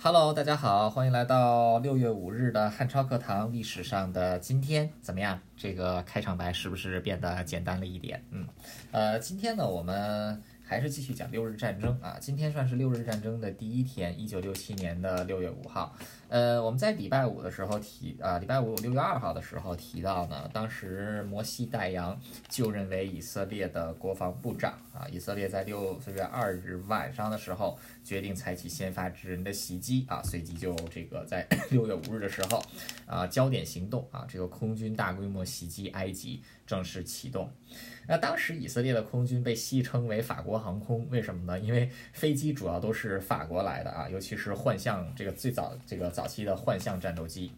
Hello，大家好，欢迎来到六月五日的汉超课堂历史上的今天，怎么样？这个开场白是不是变得简单了一点？嗯，呃，今天呢，我们。还是继续讲六日战争啊，今天算是六日战争的第一天，一九六七年的六月五号。呃，我们在礼拜五的时候提啊，礼拜五六月二号的时候提到呢，当时摩西戴扬就任为以色列的国防部长啊，以色列在六月二日晚上的时候决定采取先发制人的袭击啊，随即就这个在 六月五日的时候啊，焦点行动啊，这个空军大规模袭击埃及正式启动。那当时以色列的空军被戏称为法国航空，为什么呢？因为飞机主要都是法国来的啊，尤其是幻象这个最早这个早期的幻象战斗机，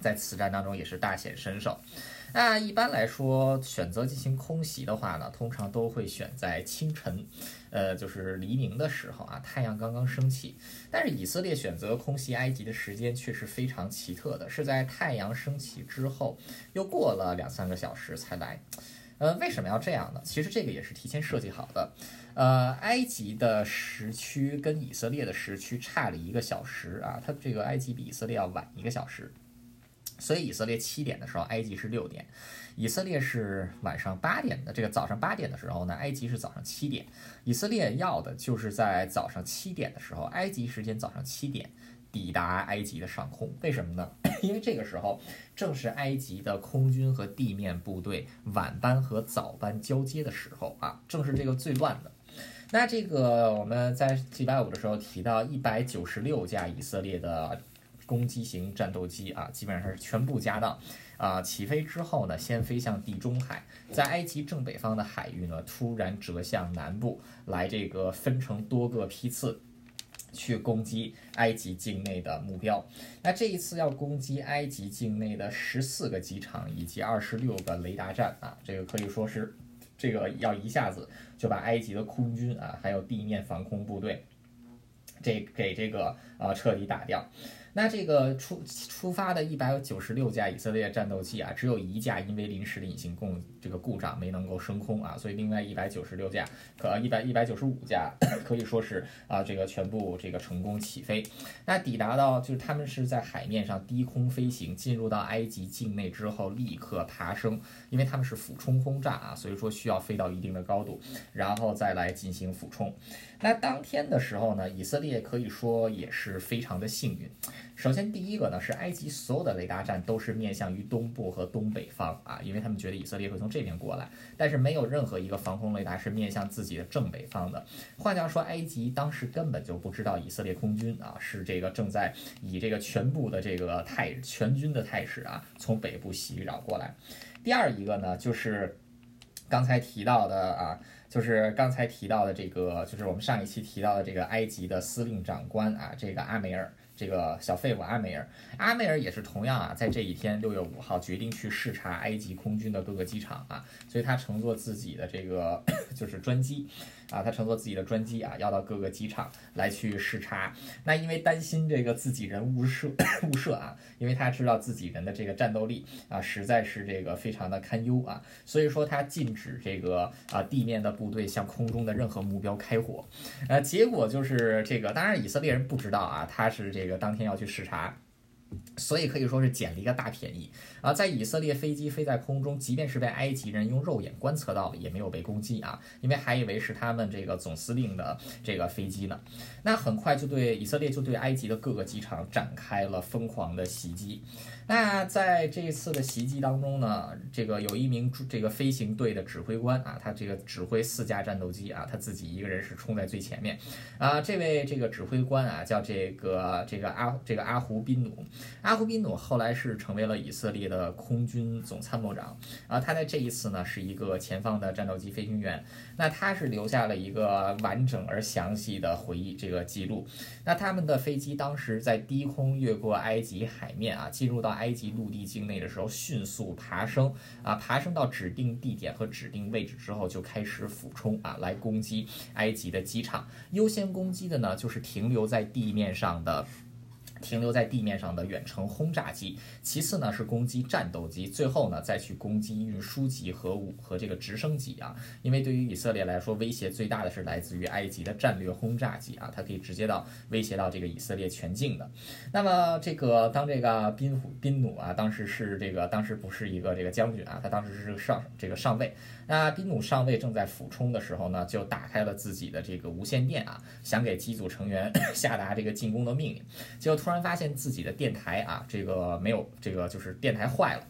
在此战当中也是大显身手。那一般来说，选择进行空袭的话呢，通常都会选在清晨，呃，就是黎明的时候啊，太阳刚刚升起。但是以色列选择空袭埃及的时间却是非常奇特的，是在太阳升起之后，又过了两三个小时才来。呃，为什么要这样呢？其实这个也是提前设计好的。呃，埃及的时区跟以色列的时区差了一个小时啊，它这个埃及比以色列要晚一个小时，所以以色列七点的时候，埃及是六点；以色列是晚上八点的，这个早上八点的时候呢，埃及是早上七点。以色列要的就是在早上七点的时候，埃及时间早上七点。抵达埃及的上空，为什么呢？因为这个时候正是埃及的空军和地面部队晚班和早班交接的时候啊，正是这个最乱的。那这个我们在礼拜五的时候提到一百九十六架以色列的攻击型战斗机啊，基本上是全部加到啊，起飞之后呢，先飞向地中海，在埃及正北方的海域呢，突然折向南部来，这个分成多个批次。去攻击埃及境内的目标。那这一次要攻击埃及境内的十四个机场以及二十六个雷达站啊，这个可以说是这个要一下子就把埃及的空军啊，还有地面防空部队，这给这个啊彻底打掉。那这个出出发的一百九十六架以色列战斗机啊，只有一架因为临时的引擎供这个故障没能够升空啊，所以另外一百九十六架，可一百一百九十五架 可以说是啊这个全部这个成功起飞。那抵达到就是他们是在海面上低空飞行，进入到埃及境内之后立刻爬升，因为他们是俯冲轰炸啊，所以说需要飞到一定的高度，然后再来进行俯冲。那当天的时候呢，以色列可以说也是是非常的幸运。首先，第一个呢是埃及所有的雷达站都是面向于东部和东北方啊，因为他们觉得以色列会从这边过来，但是没有任何一个防空雷达是面向自己的正北方的。换句话说，埃及当时根本就不知道以色列空军啊是这个正在以这个全部的这个态全军的态势啊从北部袭扰过来。第二一个呢就是刚才提到的啊。就是刚才提到的这个，就是我们上一期提到的这个埃及的司令长官啊，这个阿梅尔，这个小废物阿梅尔，阿梅尔也是同样啊，在这一天六月五号决定去视察埃及空军的各个机场啊，所以他乘坐自己的这个 就是专机。啊，他乘坐自己的专机啊，要到各个机场来去视察。那因为担心这个自己人误射误射啊，因为他知道自己人的这个战斗力啊，实在是这个非常的堪忧啊，所以说他禁止这个啊地面的部队向空中的任何目标开火。呃，结果就是这个，当然以色列人不知道啊，他是这个这个当天要去视察。所以可以说是捡了一个大便宜啊！在以色列飞机飞在空中，即便是被埃及人用肉眼观测到了，也没有被攻击啊，因为还以为是他们这个总司令的这个飞机呢。那很快就对以色列就对埃及的各个机场展开了疯狂的袭击。那在这一次的袭击当中呢，这个有一名这个飞行队的指挥官啊，他这个指挥四架战斗机啊，他自己一个人是冲在最前面啊。这位这个指挥官啊，叫这个这个阿这个阿胡宾努，阿胡宾努后来是成为了以色列的空军总参谋长啊。他在这一次呢是一个前方的战斗机飞行员，那他是留下了一个完整而详细的回忆这个记录。那他们的飞机当时在低空越过埃及海面啊，进入到。埃及陆地境内的时候，迅速爬升啊，爬升到指定地点和指定位置之后，就开始俯冲啊，来攻击埃及的机场。优先攻击的呢，就是停留在地面上的停留在地面上的远程轰炸机，其次呢是攻击战斗机，最后呢再去攻击运输机和武和这个直升机啊。因为对于以色列来说，威胁最大的是来自于埃及的战略轰炸机啊，它可以直接到威胁到这个以色列全境的。那么这个当这个宾宾努啊，当时是这个当时不是一个这个将军啊，他当时是上这个上尉。那宾努上尉正在俯冲的时候呢，就打开了自己的这个无线电啊，想给机组成员 下达这个进攻的命令，结果突然发现自己的电台啊，这个没有这个就是电台坏了，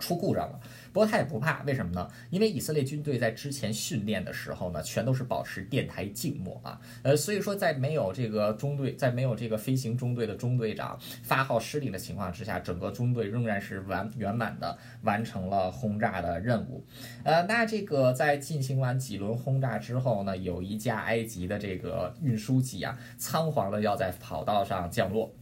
出故障了。不过他也不怕，为什么呢？因为以色列军队在之前训练的时候呢，全都是保持电台静默啊，呃，所以说在没有这个中队，在没有这个飞行中队的中队长发号施令的情况之下，整个中队仍然是完圆满的完成了轰炸的任务。呃，那这个在进行完几轮轰炸之后呢，有一架埃及的这个运输机啊，仓皇的要在跑道上降落。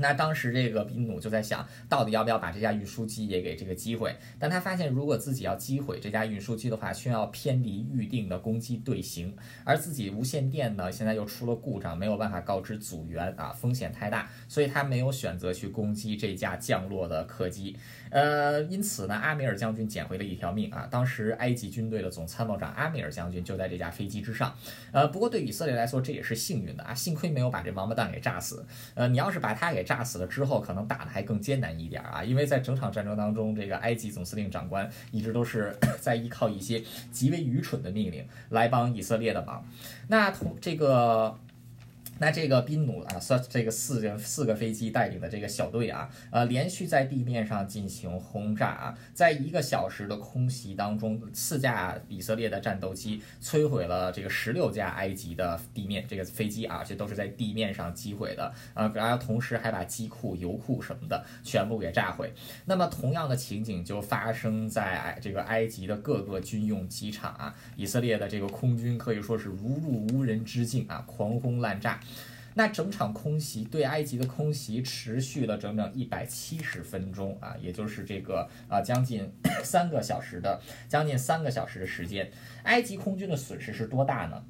那当时这个宾努就在想，到底要不要把这架运输机也给这个击毁？但他发现，如果自己要击毁这架运输机的话，需要偏离预定的攻击队形，而自己无线电呢，现在又出了故障，没有办法告知组员啊，风险太大，所以他没有选择去攻击这架降落的客机。呃，因此呢，阿米尔将军捡回了一条命啊！当时埃及军队的总参谋长阿米尔将军就在这架飞机之上。呃，不过对以色列来说，这也是幸运的啊，幸亏没有把这王八蛋给炸死。呃，你要是把他给炸死了之后，可能打的还更艰难一点啊，因为在整场战争当中，这个埃及总司令长官一直都是 在依靠一些极为愚蠢的命令来帮以色列的忙。那同这个。那这个宾努啊，算这个四人四个飞机带领的这个小队啊，呃，连续在地面上进行轰炸啊，在一个小时的空袭当中，四架以色列的战斗机摧毁了这个十六架埃及的地面这个飞机啊，这都是在地面上击毁的啊，然后同时还把机库、油库什么的全部给炸毁。那么同样的情景就发生在这个埃及的各个军用机场啊，以色列的这个空军可以说是如入无人之境啊，狂轰滥炸。那整场空袭对埃及的空袭持续了整整一百七十分钟啊，也就是这个啊将近 三个小时的将近三个小时的时间。埃及空军的损失是多大呢？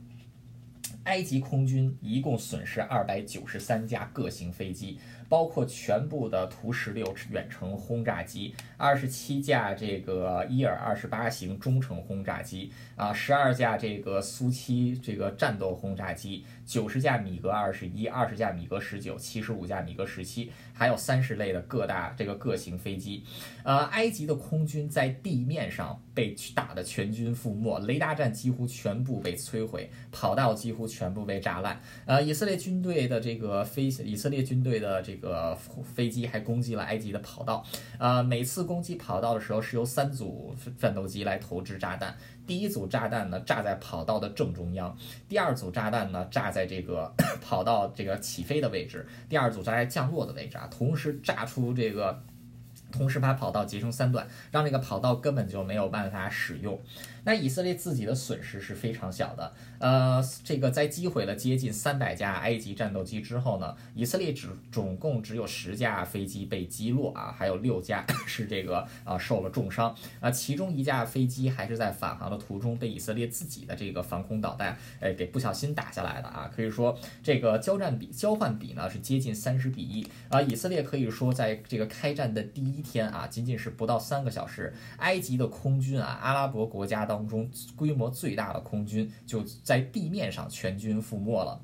埃及空军一共损失二百九十三架各型飞机。包括全部的图十六远程轰炸机，二十七架这个伊尔二十八型中程轰炸机啊，十二架这个苏七这个战斗轰炸机，九十架米格二十一，二十架米格十九，七十五架米格十七，还有三十类的各大这个各型飞机。呃，埃及的空军在地面上被打的全军覆没，雷达站几乎全部被摧毁，跑道几乎全部被炸烂。呃，以色列军队的这个飞，以色列军队的这个飞机还攻击了埃及的跑道，呃，每次攻击跑道的时候是由三组战斗机来投掷炸弹。第一组炸弹呢炸在跑道的正中央，第二组炸弹呢炸在这个 跑道这个起飞的位置，第二组炸在降落的位置啊，同时炸出这个，同时把跑道截成三段，让这个跑道根本就没有办法使用。那以色列自己的损失是非常小的，呃，这个在击毁了接近三百架埃及战斗机之后呢，以色列只总共只有十架飞机被击落啊，还有六架 是这个啊受了重伤。啊，其中一架飞机还是在返航的途中被以色列自己的这个防空导弹哎给不小心打下来的啊，可以说这个交战比交换比呢是接近三十比一。啊，以色列可以说在这个开战的第一天啊，仅仅是不到三个小时，埃及的空军啊，阿拉伯国家。当中规模最大的空军就在地面上全军覆没了。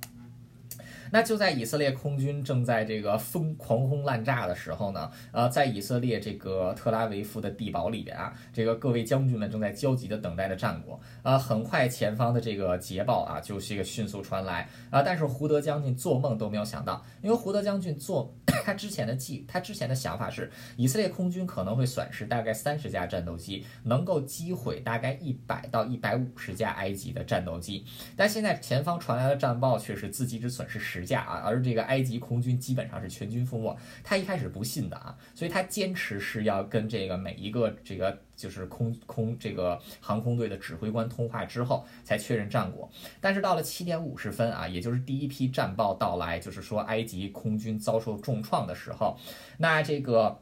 那就在以色列空军正在这个疯狂轰滥炸的时候呢，呃，在以色列这个特拉维夫的地堡里边啊，这个各位将军们正在焦急的等待着战果啊。很快前方的这个捷报啊，就是一个迅速传来啊。但是胡德将军做梦都没有想到，因为胡德将军做 他之前的计，他之前的想法是以色列空军可能会损失大概三十架战斗机，能够击毁大概一百到一百五十架埃及的战斗机。但现在前方传来的战报却是自己只损失十。十架啊，而这个埃及空军基本上是全军覆没。他一开始不信的啊，所以他坚持是要跟这个每一个这个就是空空这个航空队的指挥官通话之后才确认战果。但是到了七点五十分啊，也就是第一批战报到来，就是说埃及空军遭受重创的时候，那这个。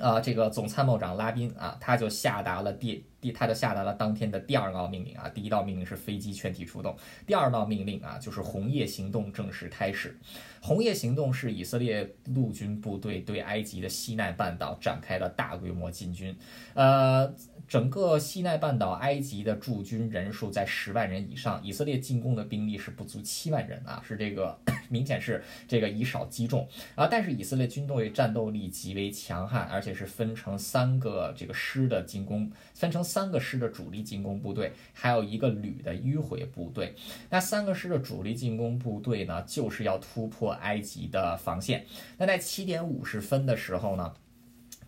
呃，这个总参谋长拉宾啊，他就下达了电第他就下达了当天的第二道命令啊，第一道命令是飞机全体出动，第二道命令啊就是红叶行动正式开始。红叶行动是以色列陆军部队对埃及的西奈半岛展开了大规模进军，呃。整个西奈半岛，埃及的驻军人数在十万人以上，以色列进攻的兵力是不足七万人啊，是这个 明显是这个以少击众啊。但是以色列军队战斗力极为强悍，而且是分成三个这个师的进攻，分成三个师的主力进攻部队，还有一个旅的迂回部队。那三个师的主力进攻部队呢，就是要突破埃及的防线。那在七点五十分的时候呢？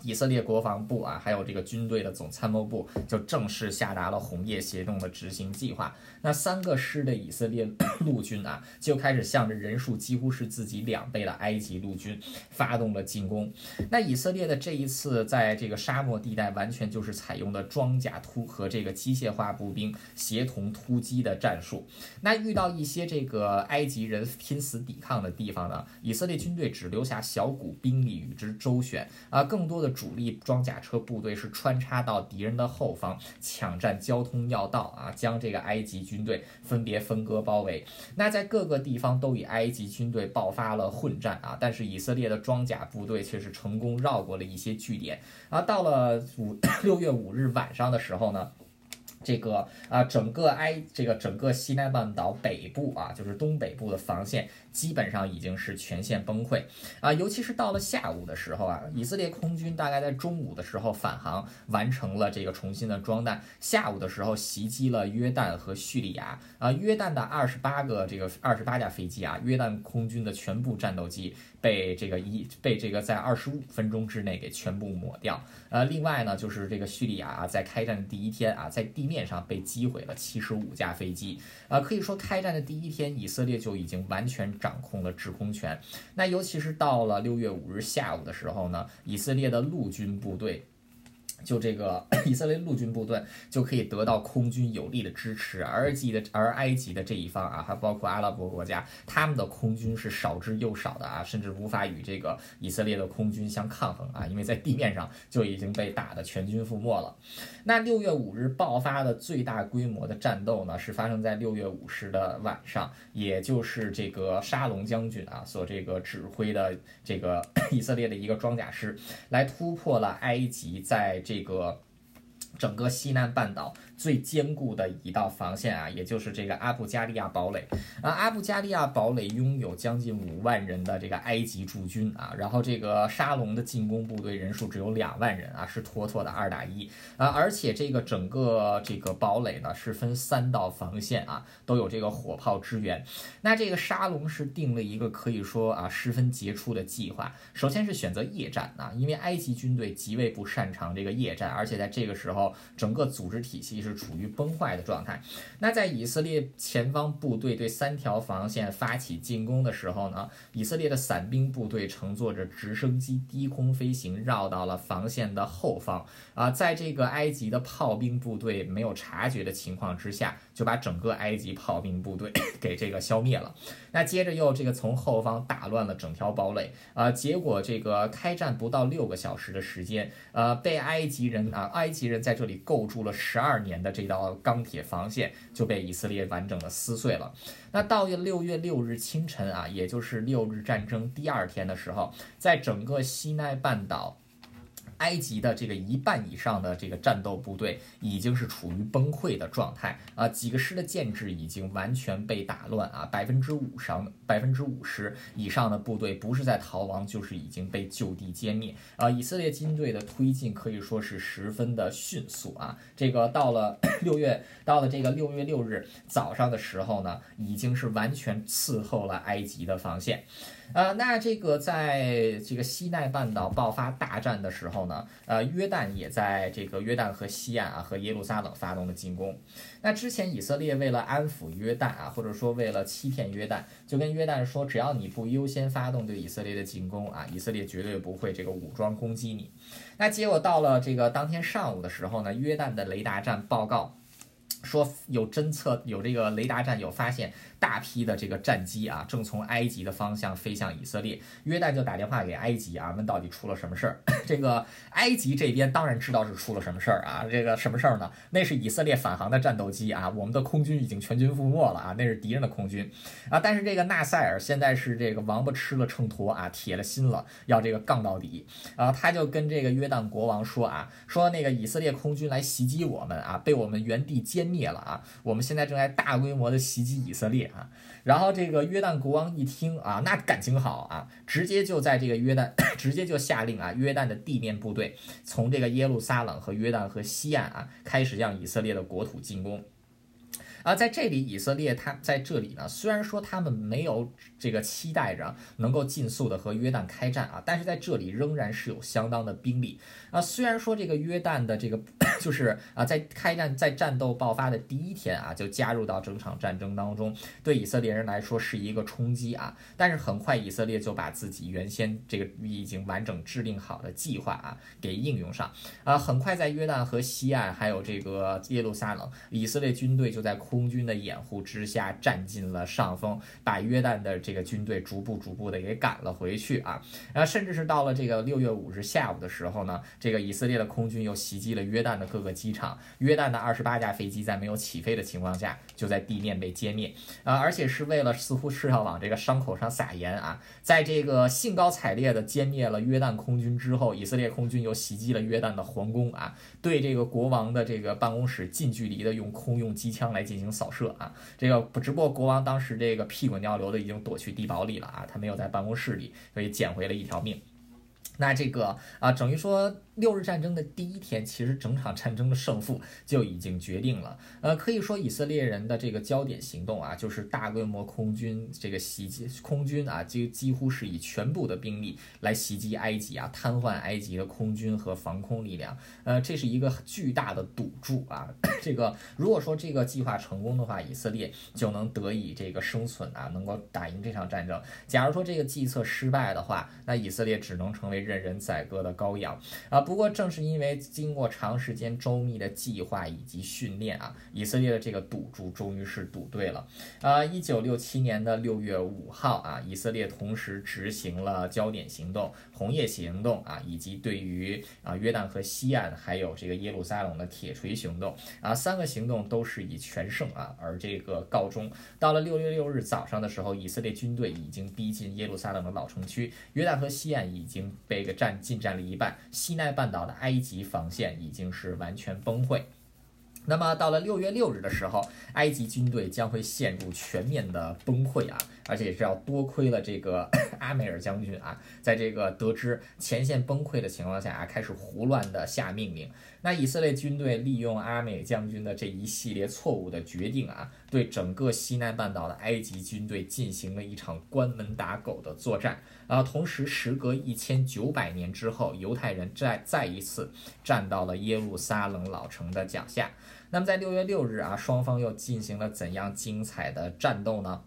以色列国防部啊，还有这个军队的总参谋部就正式下达了红叶行动的执行计划。那三个师的以色列陆军啊，就开始向着人数几乎是自己两倍的埃及陆军发动了进攻。那以色列的这一次在这个沙漠地带，完全就是采用的装甲突和这个机械化步兵协同突击的战术。那遇到一些这个埃及人拼死抵抗的地方呢，以色列军队只留下小股兵力与之周旋啊，更多的。主力装甲车部队是穿插到敌人的后方，抢占交通要道啊，将这个埃及军队分别分割包围。那在各个地方都与埃及军队爆发了混战啊，但是以色列的装甲部队却是成功绕过了一些据点啊。到了五 六月五日晚上的时候呢。这个啊，整个埃这个整个西奈半岛北部啊，就是东北部的防线，基本上已经是全线崩溃啊。尤其是到了下午的时候啊，以色列空军大概在中午的时候返航，完成了这个重新的装弹。下午的时候袭击了约旦和叙利亚啊，约旦的二十八个这个二十八架飞机啊，约旦空军的全部战斗机。被这个一被这个在二十五分钟之内给全部抹掉。呃，另外呢，就是这个叙利亚啊，在开战第一天啊，在地面上被击毁了七十五架飞机。啊，可以说开战的第一天，以色列就已经完全掌控了制空权。那尤其是到了六月五日下午的时候呢，以色列的陆军部队。就这个 以色列陆军部队就可以得到空军有力的支持，而埃及的而埃及的这一方啊，还包括阿拉伯国家，他们的空军是少之又少的啊，甚至无法与这个以色列的空军相抗衡啊，因为在地面上就已经被打得全军覆没了。那六月五日爆发的最大规模的战斗呢，是发生在六月五日的晚上，也就是这个沙龙将军啊所这个指挥的这个 以色列的一个装甲师来突破了埃及在。这个整个西南半岛。最坚固的一道防线啊，也就是这个阿布加利亚堡垒啊。阿布加利亚堡垒拥有将近五万人的这个埃及驻军啊，然后这个沙龙的进攻部队人数只有两万人啊，是妥妥的二打一啊。而且这个整个这个堡垒呢是分三道防线啊，都有这个火炮支援。那这个沙龙是定了一个可以说啊十分杰出的计划，首先是选择夜战啊，因为埃及军队极为不擅长这个夜战，而且在这个时候整个组织体系是。是处于崩坏的状态。那在以色列前方部队对三条防线发起进攻的时候呢，以色列的伞兵部队乘坐着直升机低空飞行，绕到了防线的后方啊，在这个埃及的炮兵部队没有察觉的情况之下，就把整个埃及炮兵部队 给这个消灭了。那接着又这个从后方打乱了整条堡垒啊，结果这个开战不到六个小时的时间，呃，被埃及人啊，埃及人在这里构筑了十二年。的这道钢铁防线就被以色列完整的撕碎了。那到了六月六日清晨啊，也就是六日战争第二天的时候，在整个西奈半岛。埃及的这个一半以上的这个战斗部队已经是处于崩溃的状态啊，几个师的建制已经完全被打乱啊，百分之五上百分之五十以上的部队不是在逃亡，就是已经被就地歼灭啊。以色列军队的推进可以说是十分的迅速啊，这个到了 六月，到了这个六月六日早上的时候呢，已经是完全伺候了埃及的防线。呃，那这个在这个西奈半岛爆发大战的时候呢，呃，约旦也在这个约旦河西岸啊和耶路撒冷发动了进攻。那之前以色列为了安抚约旦啊，或者说为了欺骗约旦，就跟约旦说，只要你不优先发动对以色列的进攻啊，以色列绝对不会这个武装攻击你。那结果到了这个当天上午的时候呢，约旦的雷达站报告。说有侦测，有这个雷达站有发现大批的这个战机啊，正从埃及的方向飞向以色列。约旦就打电话给埃及啊，问到底出了什么事儿。这个埃及这边当然知道是出了什么事儿啊，这个什么事儿呢？那是以色列返航的战斗机啊，我们的空军已经全军覆没了啊，那是敌人的空军啊。但是这个纳赛尔现在是这个王八吃了秤砣啊，铁了心了，要这个杠到底啊。他就跟这个约旦国王说啊，说那个以色列空军来袭击我们啊，被我们原地歼灭了啊！我们现在正在大规模的袭击以色列啊！然后这个约旦国王一听啊，那感情好啊，直接就在这个约旦，直接就下令啊，约旦的地面部队从这个耶路撒冷和约旦河西岸啊，开始向以色列的国土进攻。啊，在这里，以色列他在这里呢，虽然说他们没有这个期待着能够尽速的和约旦开战啊，但是在这里仍然是有相当的兵力啊。虽然说这个约旦的这个就是啊，在开战在战斗爆发的第一天啊，就加入到整场战争当中，对以色列人来说是一个冲击啊。但是很快以色列就把自己原先这个已经完整制定好的计划啊给应用上啊，很快在约旦河西岸还有这个耶路撒冷，以色列军队就在。空军的掩护之下，占尽了上风，把约旦的这个军队逐步逐步的给赶了回去啊！然后甚至是到了这个六月五日下午的时候呢，这个以色列的空军又袭击了约旦的各个机场，约旦的二十八架飞机在没有起飞的情况下，就在地面被歼灭啊！而且是为了似乎是要往这个伤口上撒盐啊！在这个兴高采烈的歼灭了约旦空军之后，以色列空军又袭击了约旦的皇宫啊！对这个国王的这个办公室近距离的用空用机枪来进行扫射啊，这个，只不过国王当时这个屁滚尿流的已经躲去地堡里了啊，他没有在办公室里，所以捡回了一条命。那这个啊，等于说。六日战争的第一天，其实整场战争的胜负就已经决定了。呃，可以说以色列人的这个焦点行动啊，就是大规模空军这个袭击空军啊，几几乎是以全部的兵力来袭击埃及啊，瘫痪埃及的空军和防空力量。呃，这是一个巨大的赌注啊。这个如果说这个计划成功的话，以色列就能得以这个生存啊，能够打赢这场战争。假如说这个计策失败的话，那以色列只能成为任人宰割的羔羊啊。不过，正是因为经过长时间周密的计划以及训练啊，以色列的这个赌注终于是赌对了。啊，一九六七年的六月五号啊，以色列同时执行了焦点行动、红叶行动啊，以及对于啊约旦河西岸还有这个耶路撒冷的铁锤行动啊，三个行动都是以全胜啊而这个告终。到了六月六日早上的时候，以色列军队已经逼近耶路撒冷的老城区，约旦河西岸已经被个占进占了一半，西奈。半岛的埃及防线已经是完全崩溃。那么到了六月六日的时候，埃及军队将会陷入全面的崩溃啊！而且也是要多亏了这个 阿梅尔将军啊，在这个得知前线崩溃的情况下啊，开始胡乱的下命令。那以色列军队利用阿美将军的这一系列错误的决定啊，对整个西南半岛的埃及军队进行了一场关门打狗的作战啊。同时，时隔一千九百年之后，犹太人再再一次站到了耶路撒冷老城的脚下。那么，在六月六日啊，双方又进行了怎样精彩的战斗呢？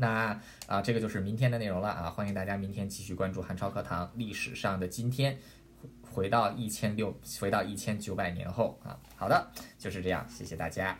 那啊，这个就是明天的内容了啊！欢迎大家明天继续关注韩超课堂历史上的今天，回到一千六，回到一千九百年后啊！好的，就是这样，谢谢大家。